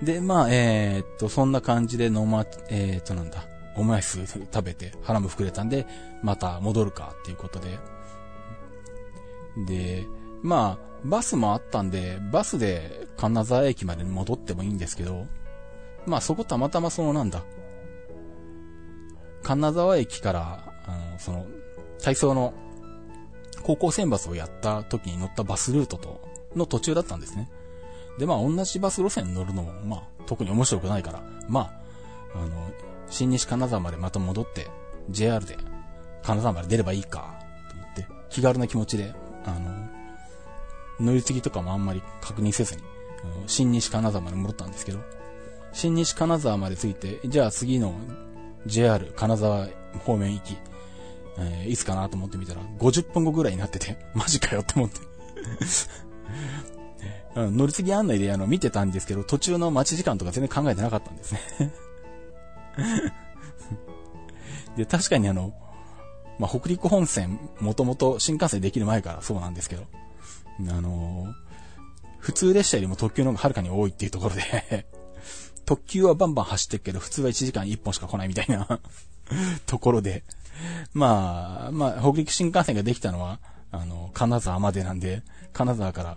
Speaker 1: で、まあ、えー、っと、そんな感じで飲ま、えー、っと、なんだ、オムライス食べて腹も膨れたんで、また戻るかっていうことで。で、まあ、バスもあったんで、バスで金沢駅まで戻ってもいいんですけど、まあそこたまたまそのなんだ、金沢駅から、あの、その、体操の高校選抜をやった時に乗ったバスルートと、の途中だったんですね。で、まあ、同じバス路線に乗るのも、まあ、特に面白くないから、まあ、あの、新西金沢までまた戻って、JR で金沢まで出ればいいか、と思って、気軽な気持ちで、あの、乗り継ぎとかもあんまり確認せずに、新西金沢まで戻ったんですけど、新西金沢まで着いて、じゃあ次の JR 金沢方面行き、えー、いつかなと思ってみたら、50分後ぐらいになってて、マジかよって思って。乗り継ぎ案内であの見てたんですけど、途中の待ち時間とか全然考えてなかったんですね。で、確かにあの、まあ、北陸本線、もともと新幹線できる前からそうなんですけど、あのー、普通列車よりも特急の方がはるかに多いっていうところで。特急はバンバン走ってるけど、普通は1時間1本しか来ないみたいな ところで、まあ、まあ、北陸新幹線ができたのは、あの、金沢までなんで、金沢から、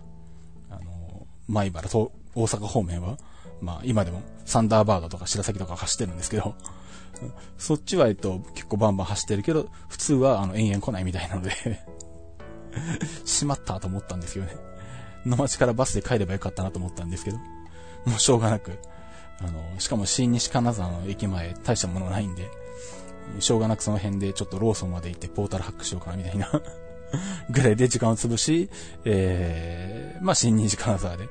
Speaker 1: あの、前原と大阪方面は、まあ、今でもサンダーバードとか白崎とか走ってるんですけど、そっちは、えっと、結構バンバン走ってるけど、普通は、あの、延々来ないみたいなのでしまったと思ったんですよね。の町からバスで帰ればよかったなと思ったんですけど、もうしょうがなく、あの、しかも新西金沢の駅前、大したものないんで、しょうがなくその辺でちょっとローソンまで行ってポータルハックしようかなみたいな ぐらいで時間を潰し、えー、まあ、新西金沢で、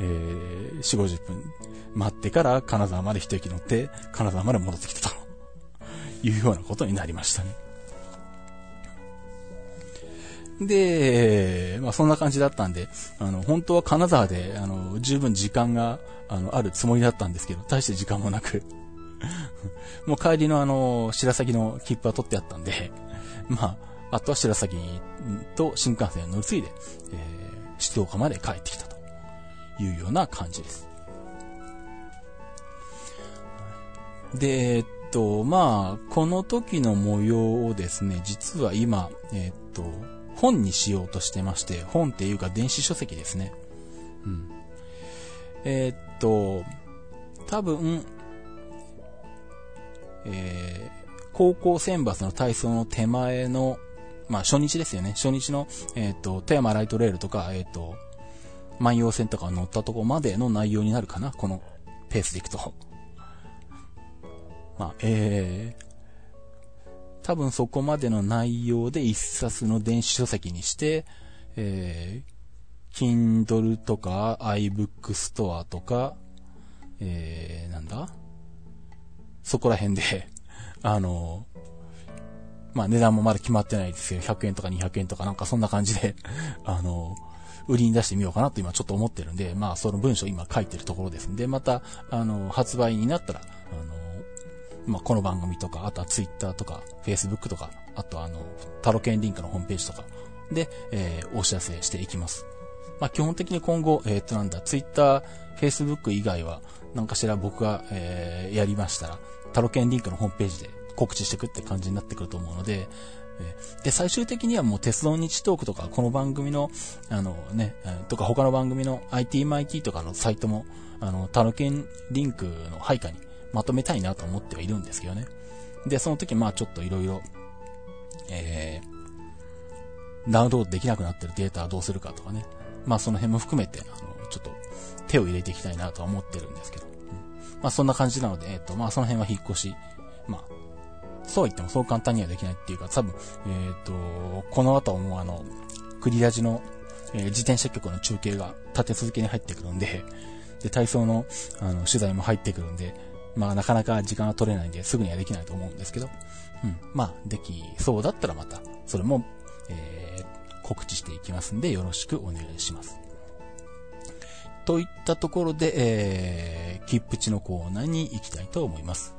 Speaker 1: えー、4、50分待ってから金沢まで一駅乗って、金沢まで戻ってきたと いうようなことになりましたね。で、まあそんな感じだったんで、あの、本当は金沢で、あの、十分時間が、あの、あるつもりだったんですけど、大して時間もなく もう帰りのあの、白崎の切符は取ってあったんで、まあ、あとは白崎と新幹線を乗り継いで、えー、静岡まで帰ってきたというような感じです。で、えっと、まあ、この時の模様をですね、実は今、えっと、本にしようとしてまして、本っていうか電子書籍ですね。うん。えー、っと、多分、えー、高校選抜の体操の手前の、まあ初日ですよね。初日の、えー、っと、富山ライトレールとか、え、っと、万葉線とか乗ったとこまでの内容になるかな。このペースでいくと。まあ、えー、多分そこまでの内容で一冊の電子書籍にして、えー、Kindle とか iBook Store とか、えー、なんだ？そこら辺で あの、まあ値段もまだ決まってないですけど、100円とか200円とかなんかそんな感じで あの、売りに出してみようかなと今ちょっと思ってるんで、まあその文章今書いてるところですんで、また、あの、発売になったら、あの、まあ、この番組とか、あとは Twitter とか、Facebook とか、あとあの、タロケンリンクのホームページとかで、えー、お知らせしていきます。まあ、基本的に今後、えっ、となんだ、Twitter、Facebook 以外は、何かしら僕が、えー、やりましたら、タロケンリンクのホームページで告知していくって感じになってくると思うので、で、最終的にはもう鉄道日トークとか、この番組の、あのね、とか他の番組の ITMIT とかのサイトも、あの、タロケンリンクの配下にまとめたいなと思ってはいるんですけどね。で、その時まあちょっといろいろ、えー、ダウンロードできなくなってるデータはどうするかとかね。まあその辺も含めて、あの、ちょっと手を入れていきたいなとは思ってるんですけど。うん、まあそんな感じなので、えっ、ー、と、まあその辺は引っ越し、まあ、そう言ってもそう簡単にはできないっていうか、多分、えっ、ー、と、この後もうあの、クリアジの、えー、自転車局の中継が立て続けに入ってくるんで、で、体操の、あの、取材も入ってくるんで、まあなかなか時間が取れないんですぐにはできないと思うんですけど、うん。まあできそうだったらまた、それも、えー、告知していきますんでよろしくお願いします。といったところで、えー、切符地のコーナーに行きたいと思います。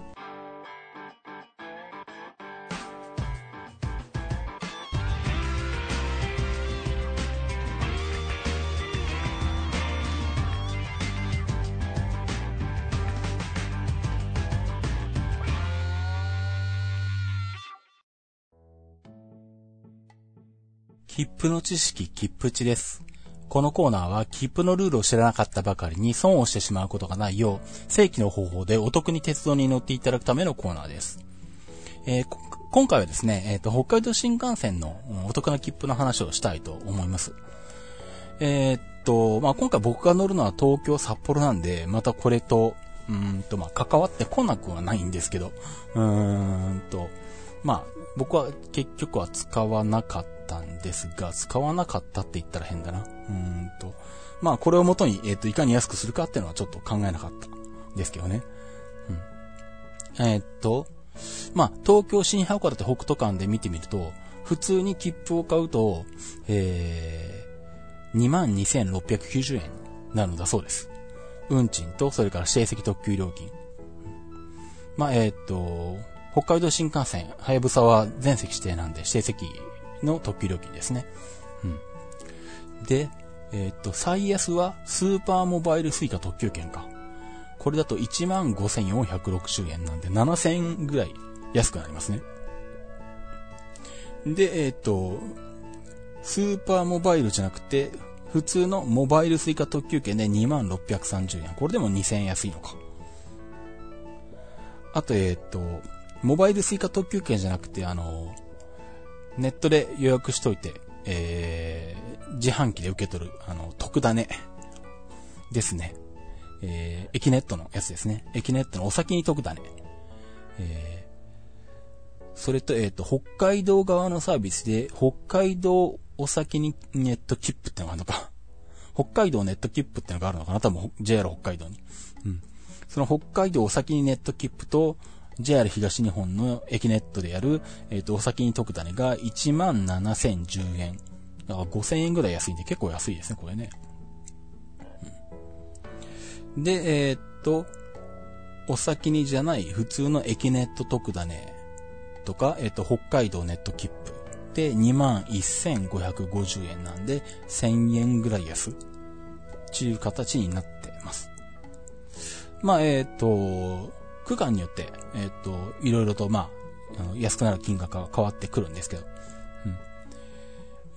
Speaker 1: 切符の知識、切符値です。このコーナーは切符のルールを知らなかったばかりに損をしてしまうことがないよう、正規の方法でお得に鉄道に乗っていただくためのコーナーです。えー、今回はですね、えっ、ー、と、北海道新幹線のお得な切符の話をしたいと思います。えー、っと、まあ、今回僕が乗るのは東京、札幌なんで、またこれと、うんと、まあ、関わってこなくはないんですけど、うーんと、まあ、僕は結局は使わなかったんですが、使わなかったって言ったら変だな。うんと。まあ、これをもとに、えっ、ー、と、いかに安くするかっていうのはちょっと考えなかったですけどね。うん。えー、っと、まあ、東京新函館北斗間で見てみると、普通に切符を買うと、えー、22,690円なのだそうです。運賃と、それから指定席特急料金。まあ、えー、っと、北海道新幹線、はやぶさは全席指定なんで指定席の特急料金ですね。うん。で、えー、っと、最安はスーパーモバイルスイカ特急券か。これだと15,460円なんで7000円ぐらい安くなりますね。で、えっ、と、スーパーモバイルじゃなくて、普通のモバイルスイカ特急券で2630円。これでも2000円安いのか。あと、えっ、と、モバイルスイカ特急券じゃなくて、あの、ネットで予約しといて、えー、自販機で受け取る、あの、特ダネですね。えー、エキネットのやつですね。エキネットのお先に特ダネ。えー、それと、えっ、ー、と、北海道側のサービスで、北海道お先にネット切符ってのがあるのか。北海道ネット切符ってのがあるのかな多分 JR 北海道に。うん。その北海道お先にネット切符と、JR 東日本の駅ネットでやる、えっ、ー、と、お先に特ダネが17,010円。だから5,000円ぐらい安いんで結構安いですね、これね。うん、で、えっ、と、お先にじゃない普通の駅ネット特ダネとか、えっ、と、北海道ネット切符で21,550円なんで1000円ぐらい安という形になってます。まあ、えっ、と、区間によって、えっ、ー、と、いろいろと、まあ、あの安くなる金額が変わってくるんですけど、うん。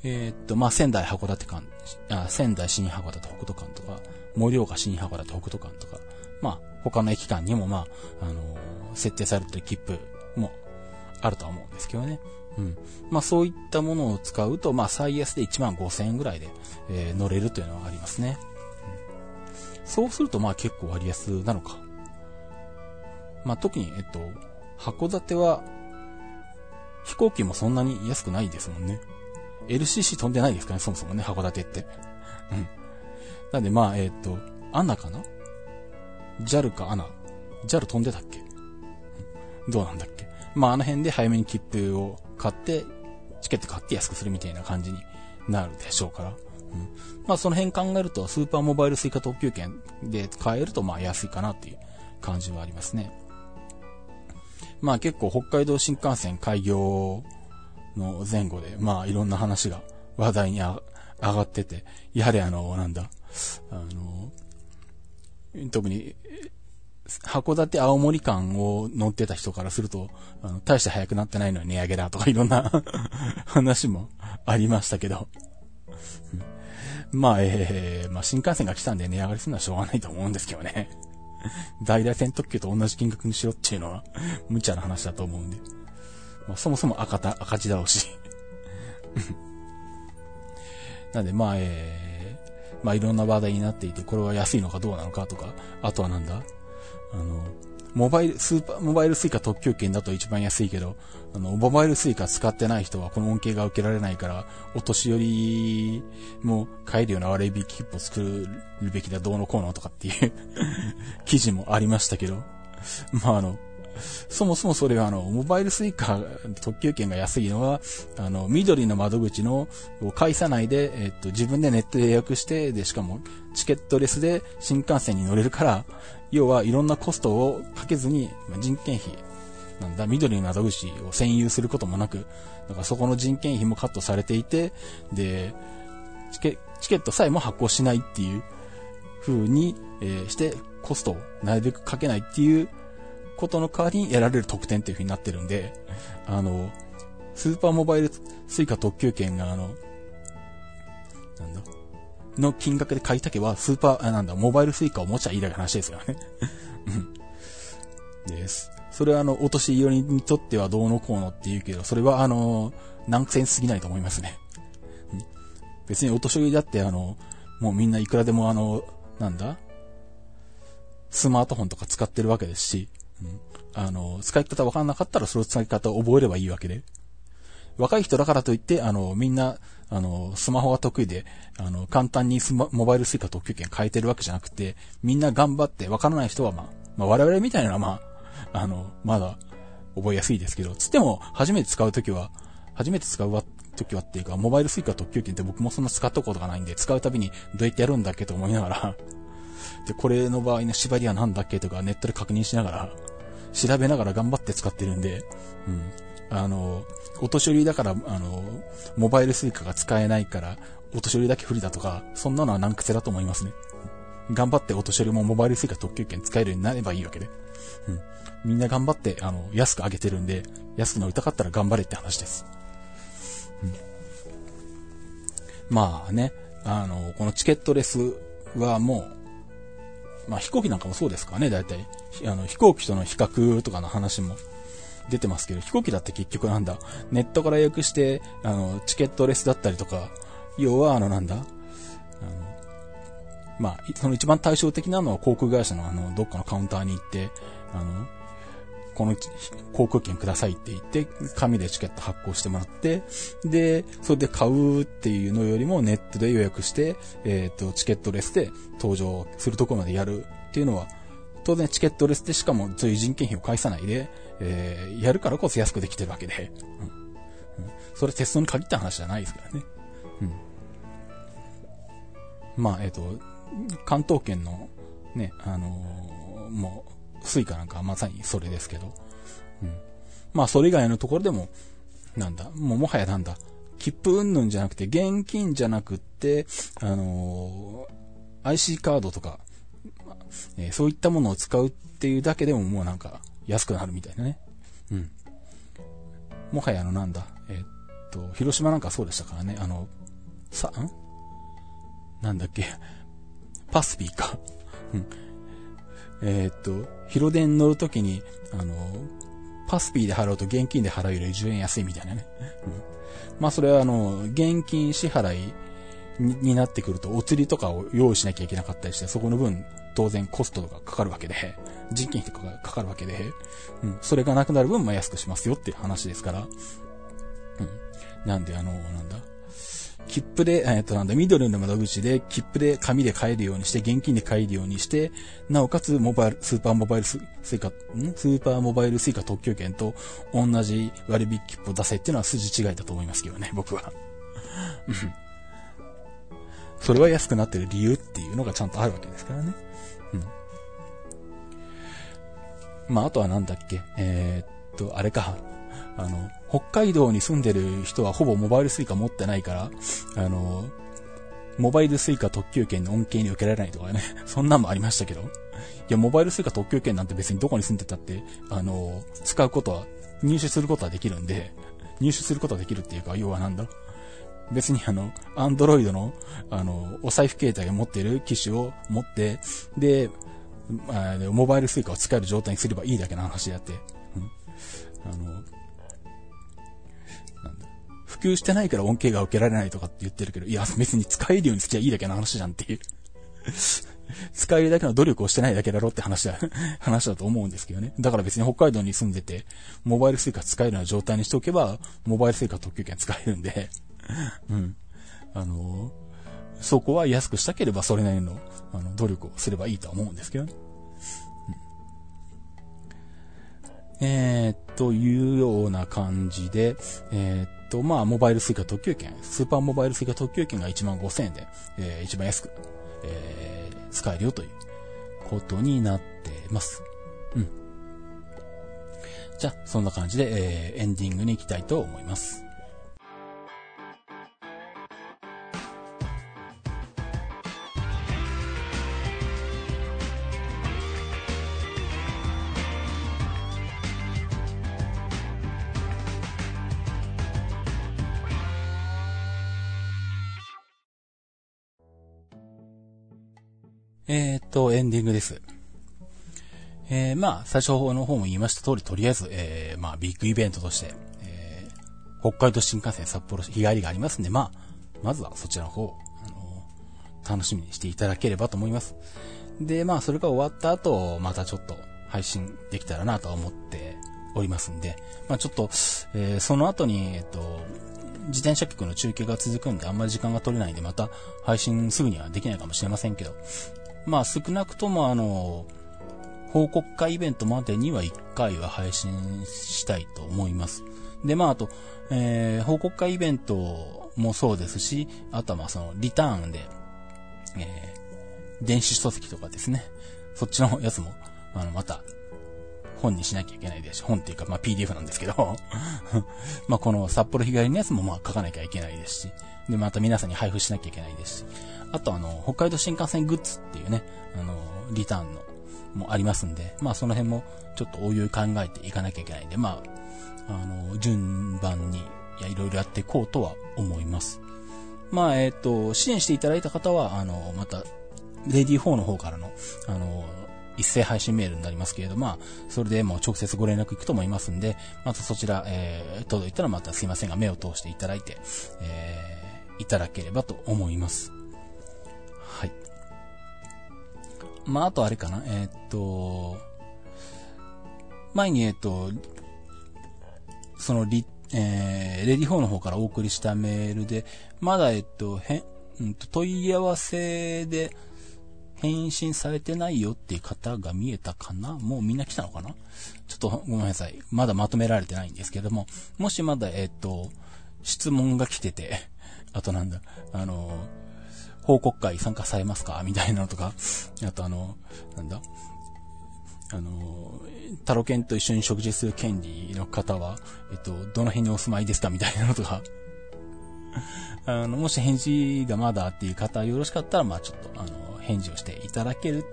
Speaker 1: えっ、ー、と、まあ、仙台函館間、あ仙台新函館北斗間とか、盛岡新函館北斗間とか、まあ、他の駅間にも、まあ、あの、設定されてる切符もあるとは思うんですけどね。うん。まあ、そういったものを使うと、まあ、最安で1万5000円ぐらいで、えー、乗れるというのはありますね。うん、そうすると、まあ、結構割安なのか。まあ、特に、えっと、函館は、飛行機もそんなに安くないですもんね。LCC 飛んでないですかね、そもそもね、函館って。うん。なんで、まあ、えっと、アナかな ?JAL かアナ？JAL 飛んでたっけ？どうなんだっけ？まあ、あの辺で早めに切符を買って、チケット買って安くするみたいな感じになるでしょうから。うん。まあ、その辺考えると、スーパーモバイルスイカ特急券で買えると、まあ、安いかなっていう感じはありますね。まあ結構北海道新幹線開業の前後で、まあいろんな話が話題に上がってて、やはりあの、なんだ、あの、特に、函館青森間を乗ってた人からすると、あの大して早くなってないのに値上げだとかいろんな 話もありましたけど。まあ、ええー、まあ新幹線が来たんで値上がりするのはしょうがないと思うんですけどね。在来線特急と同じ金額にしろっていうのは、無茶な話だと思うんで。まあ、そもそも赤た、赤字だろうし。なんで、まあ、えー、まあ、いろんな話題になっていて、これは安いのかどうなのかとか、あとはなんだ？あの、モバイル、スーパー、モバイルスイカ特急券だと一番安いけど、あの、モバイルスイカ使ってない人はこの恩恵が受けられないから、お年寄りも買えるような割引切符を作るべきだ、どうのこうのとかっていう 記事もありましたけど、まああの、そもそもそれはあの、モバイルスイカ特急券が安いのは、あの、緑の窓口の会社内で、えっと、自分でネットで予約して、で、しかも、チケットレスで新幹線に乗れるから、要はいろんなコストをかけずに、人件費、なんだ、緑の窓口を占有することもなく、だからそこの人件費もカットされていて、で、チケチケットさえも発行しないっていう風に、えー、して、コストをなるべくかけないっていうことの代わりに得られる特典っていう風になってるんで、あの、スーパーモバイルスイカ特急券があの、なんだ、の金額で買いたけば、スーパー、あ、なんだ、モバイルスイカを持ちゃいいだけの話ですよね。うん。です。それはあの、お年寄りにとってはどうのこうのって言うけど、それはあの、難戦すぎないと思いますね。別にお年寄りだってあの、もうみんないくらでもあの、なんだ？スマートフォンとか使ってるわけですし、あの、使い方わかんなかったらその使い方を覚えればいいわけで。若い人だからといって、あの、みんな、あの、スマホが得意で、あの、簡単にスマ、モバイルスイカ特急券変えてるわけじゃなくて、みんな頑張って、わからない人はまあ、まあ、我々みたいなのはまあ、あの、まだ、覚えやすいですけど、つっても、初めて使うときは、初めて使うときはっていうか、モバイルスイカ特急券って僕もそんな使ったことがないんで、使うたびにどうやってやるんだっけと思いながらで、これの場合の縛りは何だっけとかネットで確認しながら、調べながら頑張って使ってるんで、うん。あの、お年寄りだから、あの、モバイルスイカが使えないから、お年寄りだけ不利だとか、そんなのは難癖だと思いますね。頑張ってお年寄りもモバイルスイカ特急券使えるようになればいいわけで。うん。みんな頑張って、あの、安く上げてるんで、安く乗りたかったら頑張れって話です。うん。まあね、あの、このチケットレスはもう、まあ飛行機なんかもそうですかね、大体。あの、飛行機との比較とかの話も出てますけど、飛行機だって結局なんだ、ネットから予約して、あの、チケットレスだったりとか、要はあのなんだ、あの、まあ、その一番対照的なのは航空会社のあの、どっかのカウンターに行って、あの、この航空券くださいって言って、紙でチケット発行してもらって、で、それで買うっていうのよりもネットで予約して、えっ、ー、と、チケットレスで登場するところまでやるっていうのは、当然チケットレスでしかもそういう人件費を返さないで、えー、やるからこそ安くできてるわけで、うん。うん、それ鉄道に限った話じゃないですからね。うん。まあ、えっ、ー、と、関東圏のね、あのー、もう、スイカなんかまさにそれですけど、うん。まあ、それ以外のところでも、なんだ、もうもはやなんだ、切符云々じゃなくて、現金じゃなくって、あのー、IC カードとか、えー、そういったものを使うっていうだけでももうなんか安くなるみたいなね。うん。もはやあのなんだ、えー、っと、広島なんかそうでしたからね、あの、さ、ん？なんだっけ、パスピーか。うん。えー、っと、広電乗るときに、あの、パスピーで払うと現金で払うより10円安いみたいなね。うん。まあそれはあの、現金支払いになってくると、お釣りとかを用意しなきゃいけなかったりして、そこの分、当然コストとかかかるわけで、人件費とかがかかるわけで、うん、それがなくなる分、まあ安くしますよっていう話ですから、うん。なんで、あの、なんだ、切符で、えっ、と、なんだ、緑の窓口で、切符で紙で買えるようにして、現金で買えるようにして、なおかつ、モバイル、スーパーモバイルスイカ、ん？スーパーモバイルスイカ特急券と同じ割引切符を出せっていうのは筋違いだと思いますけどね、僕は。う んそれは安くなってる理由っていうのがちゃんとあるわけですからね。うん。まあ、あとはなんだっけ、えー、っと、あれか。あの、北海道に住んでる人はほぼモバイルスイカ持ってないから、あの、モバイルスイカ特急券の恩恵に受けられないとかね、そんなんもありましたけど。いや、モバイルスイカ特急券なんて別にどこに住んでたって、あの、使うことは、入手することはできるんで、入手することはできるっていうか、要はなんだ別にあの、アンドロイドの、あの、お財布携帯を持っている機種を持って、で、モバイルスイカを使える状態にすればいいだけの話であって、うん、あの、普及してないから恩恵が受けられないとかって言ってるけど、いや、別に使えるようにすきゃいいだけの話じゃんっていう 使えるだけの努力をしてないだけだろって話だ、話だと思うんですけどね。だから別に北海道に住んでて、モバイルスイカ使えるような状態にしておけば、モバイルスイカ特急券使えるんで うん。あのー、そこは安くしたければそれなりの、あの、努力をすればいいとは思うんですけどね。えー、というような感じで、えー、っっと、まあ、モバイルスイカ特急券、スーパーモバイルスイカ特急券が1万5000円で、えー、一番安く、えー、使えるよということになってます。うん。じゃあ、そんな感じで、えー、エンディングに行きたいと思います。と、エンディングです。えー、まあ、最初の方も言いました通り、とりあえず、えー、まあ、ビッグイベントとして、えー、北海道新幹線札幌日帰りがありますんで、まあ、まずはそちらの方、あのー、楽しみにしていただければと思います。で、まあ、それが終わった後、またちょっと配信できたらなと思っておりますんで、まあ、ちょっと、えー、その後に、えっと、自転車局の中継が続くんであんまり時間が取れないんで、また配信すぐにはできないかもしれませんけど、まあ少なくともあの、報告会イベントまでには1回は配信したいと思います。で、まああと、えー、報告会イベントもそうですし、あとはまあそのリターンで、えー、電子書籍とかですね。そっちのやつも、あの、また、本にしなきゃいけないですし、本っていうか、まあ PDF なんですけど まあこの札幌日帰りのやつもまあ書かなきゃいけないですし、で、また皆さんに配布しなきゃいけないですし、あとあの、北海道新幹線グッズっていうね、あの、リターンの、もありますんで、まあその辺もちょっとおいおい考えていかなきゃいけないんで、まあ、あの、順番に、いや、いろいろやっていこうとは思います。まあ、えっ、ー、と、支援していただいた方は、あの、また、レディー4の方からの、あの、一斉配信メールになりますけれど、まあ、それでもう直接ご連絡いくと思いますんで、またそちら、えー、届いたらまたすいませんが、目を通していただいて、えー、いただければと思います。まあ、あとあれかな、えー、っと、前に、えー、っと、そのリ、えー、レディフォーの方からお送りしたメールで、まだ、えっと、へん、うんと、問い合わせで、返信されてないよっていう方が見えたかな。もうみんな来たのかな。ちょっとごめんなさい。まだまとめられてないんですけども、もしまだ、えっ、と、質問が来てて、あとなんだ、あの、報告会参加されますか？みたいなのとか、あとあの、なんだ、あの、タロケンと一緒に食事する権利の方は、えっと、どの辺にお住まいですか？みたいなのとか、あの、もし返事がまだっていう方よろしかったら、まあちょっと、あの、返事をしていただける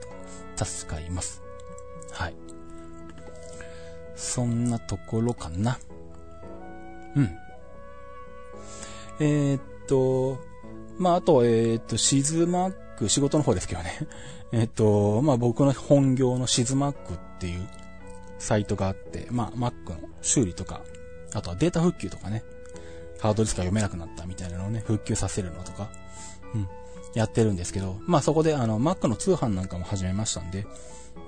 Speaker 1: と助かります。はい。そんなところかな。うん。えー、っと、まあ、あと、えー、っと、シズマック、仕事の方ですけどね。えっと、まあ、僕の本業のシズマックっていうサイトがあって、まあ、Mac の修理とか、あとはデータ復旧とかね、ハードディスクが読めなくなったみたいなのをね、復旧させるのとか、うん。やってるんですけど、まあそこであの Mac の通販なんかも始めましたんで、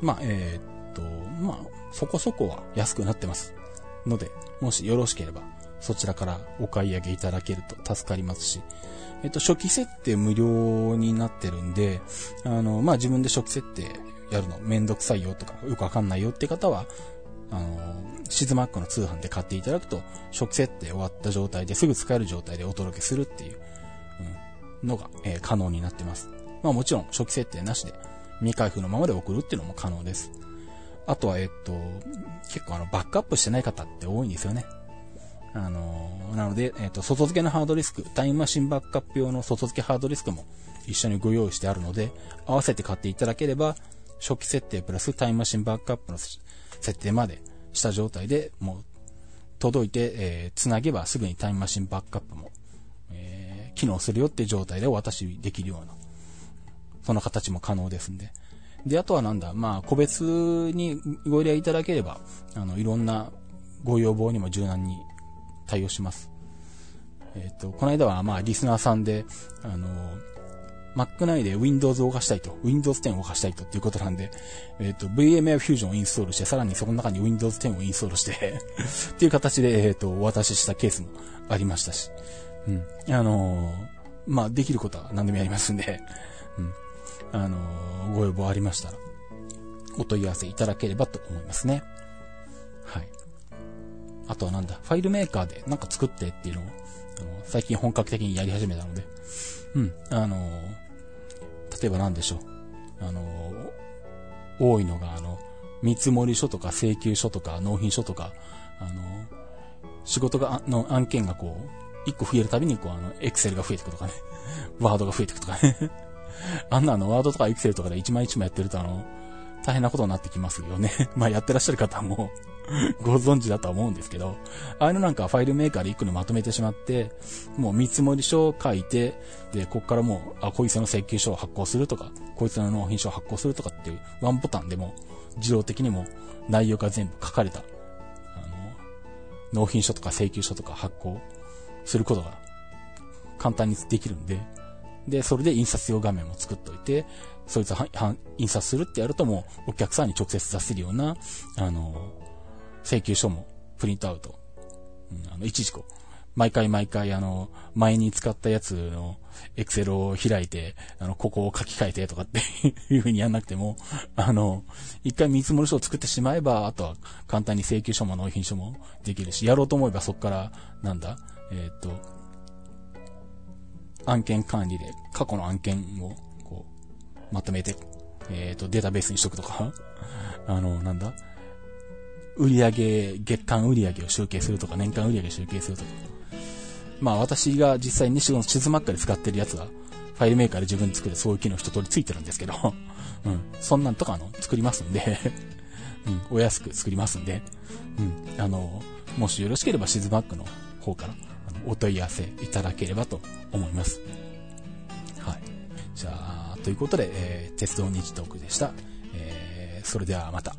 Speaker 1: まあえー、っと、まあそこそこは安くなってます。ので、もしよろしければそちらからお買い上げいただけると助かりますし、えっと初期設定無料になってるんで、あの、まあ自分で初期設定やるのめんどくさいよとかよくわかんないよって方は、あの、シズマックの通販で買っていただくと、初期設定終わった状態ですぐ使える状態でお届けするっていう、のが、えー、可能になってます。まあもちろん初期設定なしで未開封のままで送るっていうのも可能です。あとは、えっと、結構あの、バックアップしてない方って多いんですよね。あのー、なので、えっと、外付けのハードディスク、タイムマシンバックアップ用の外付けハードディスクも一緒にご用意してあるので、合わせて買っていただければ、初期設定プラスタイムマシンバックアップの設定までした状態でもう届いて、えー、つなげばすぐにタイムマシンバックアップもえ機能するよって状態でお渡しできるような、その形も可能ですんで。で、あとはなんだ、まあ、個別にご依頼いただければ、あの、いろんなご要望にも柔軟に対応します。えっ、ー、と、この間は、まあ、リスナーさんで、あの、Mac 内で Windows を動かしたいと、Windows 10を動かしたいとっていうことなんで、えっ、ー、と、VMware Fusion をインストールして、さらにそこの中に Windows 10をインストールして っていう形で、えっ、ー、と、お渡ししたケースもありましたし、うん。あの、まあ、できることは何でもやりますんで、うん。あの、ご要望ありましたら、お問い合わせいただければと思いますね。はい。あとはなんだ、ファイルメーカーでなんか作ってっていうのを、あの最近本格的にやり始めたので、うん。あの、例えば何でしょう。あの多いのが、あの、見積書とか請求書とか納品書とか、あの仕事が、の案件がこう、一個増えるたびに、こう、あの、エクセルが増えていくとかね。ワードが増えていくとかね。あんなあの、ワードとかエクセルとかで一枚一枚やってると、あの、大変なことになってきますよね。まあ、やってらっしゃる方も ご存知だとは思うんですけど、ああいうのなんかファイルメーカーで一個のまとめてしまって、もう見積書を書いて、で、こっからもう、あ、こいつの請求書を発行するとか、こいつの納品書を発行するとかっていうワンボタンでも、自動的にも内容が全部書かれた、あの、納品書とか請求書とか発行することが簡単にできるんで、で、それで印刷用画面も作っといて、そいつは印刷するってやるともうお客さんに直接出せるような、あの、請求書もプリントアウト、うん、あの、いちいちこう、毎回毎回あの、前に使ったやつのエクセルを開いて、あの、ここを書き換えてとかって いう風にやんなくても、あの、一回見積書を作ってしまえば、あとは簡単に請求書も納品書もできるし、やろうと思えばそこから、なんだ、えっ、と、案件管理で過去の案件をこう、まとめて、えっ、と、データベースにしとくとか、あの、なんだ、売上月間売上を集計するとか、年間売上を集計するとか。まあ私が実際に地図マッカで使ってるやつは、ファイルメーカーで自分で作るそういう機能一通りついてるんですけど、うん、そんなんとかあの、作りますんで うん、お安く作りますんで、うん、あの、もしよろしければシズマックの方から、あの、お問い合わせいただければと思います。はい。じゃあ、ということで、えー、鉄道日トークでした。えー、それではまた。